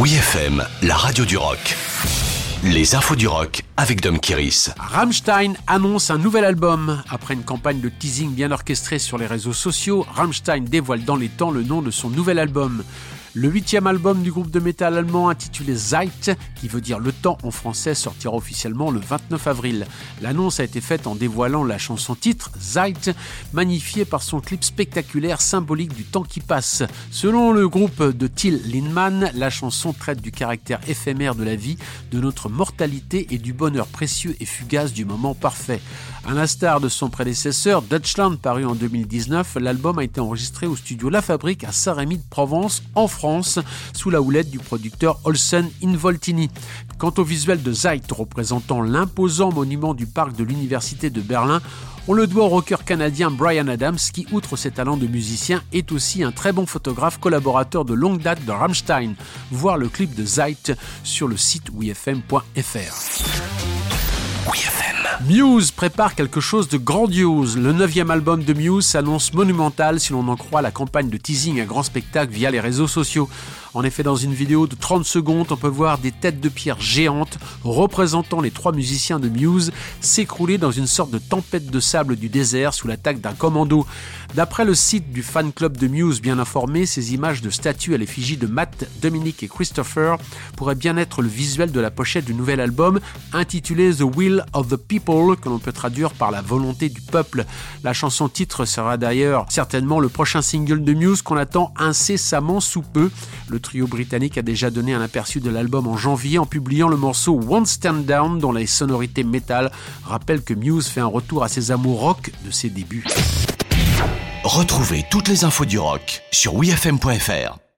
Oui FM, la radio du rock. Les infos du rock avec Dom Kiris. Rammstein annonce un nouvel album. Après une campagne de teasing bien orchestrée sur les réseaux sociaux, Rammstein dévoile dans les temps le nom de son nouvel album. Le huitième album du groupe de métal allemand intitulé Zeit, qui veut dire le temps en français, sortira officiellement le 29 avril. L'annonce a été faite en dévoilant la chanson titre Zeit, magnifiée par son clip spectaculaire symbolique du temps qui passe. Selon le groupe de Till Lindemann, la chanson traite du caractère éphémère de la vie, de notre mortalité et du bonheur précieux et fugace du moment parfait. À l'instar de son prédécesseur Dutchland paru en 2019, l'album a été enregistré au studio La Fabrique à Saint-Rémy de Provence en France Sous la houlette du producteur Olsen Involtini. Quant au visuel de Zeit représentant l'imposant monument du parc de l'Université de Berlin, on le doit au rocker canadien Brian Adams qui, outre ses talents de musicien, est aussi un très bon photographe collaborateur de longue date de Rammstein. Voir le clip de Zeit sur le site Muse prépare quelque chose de grandiose. Le neuvième album de Muse s'annonce monumental si l'on en croit la campagne de teasing à grand spectacle via les réseaux sociaux. En effet, dans une vidéo de 30 secondes, on peut voir des têtes de pierre géantes représentant les trois musiciens de Muse s'écrouler dans une sorte de tempête de sable du désert sous l'attaque d'un commando. D'après le site du fan club de Muse bien informé, ces images de statues à l'effigie de Matt, Dominic et Christopher pourraient bien être le visuel de la pochette du nouvel album intitulé The Will of the People, que l'on peut traduire par la volonté du peuple. La chanson titre sera d'ailleurs certainement le prochain single de Muse qu'on attend incessamment sous peu. Trio britannique a déjà donné un aperçu de l'album en janvier en publiant le morceau One Stand Down dont les sonorités métal rappellent que Muse fait un retour à ses amours rock de ses débuts. Retrouvez toutes les infos du rock sur wfm.fr.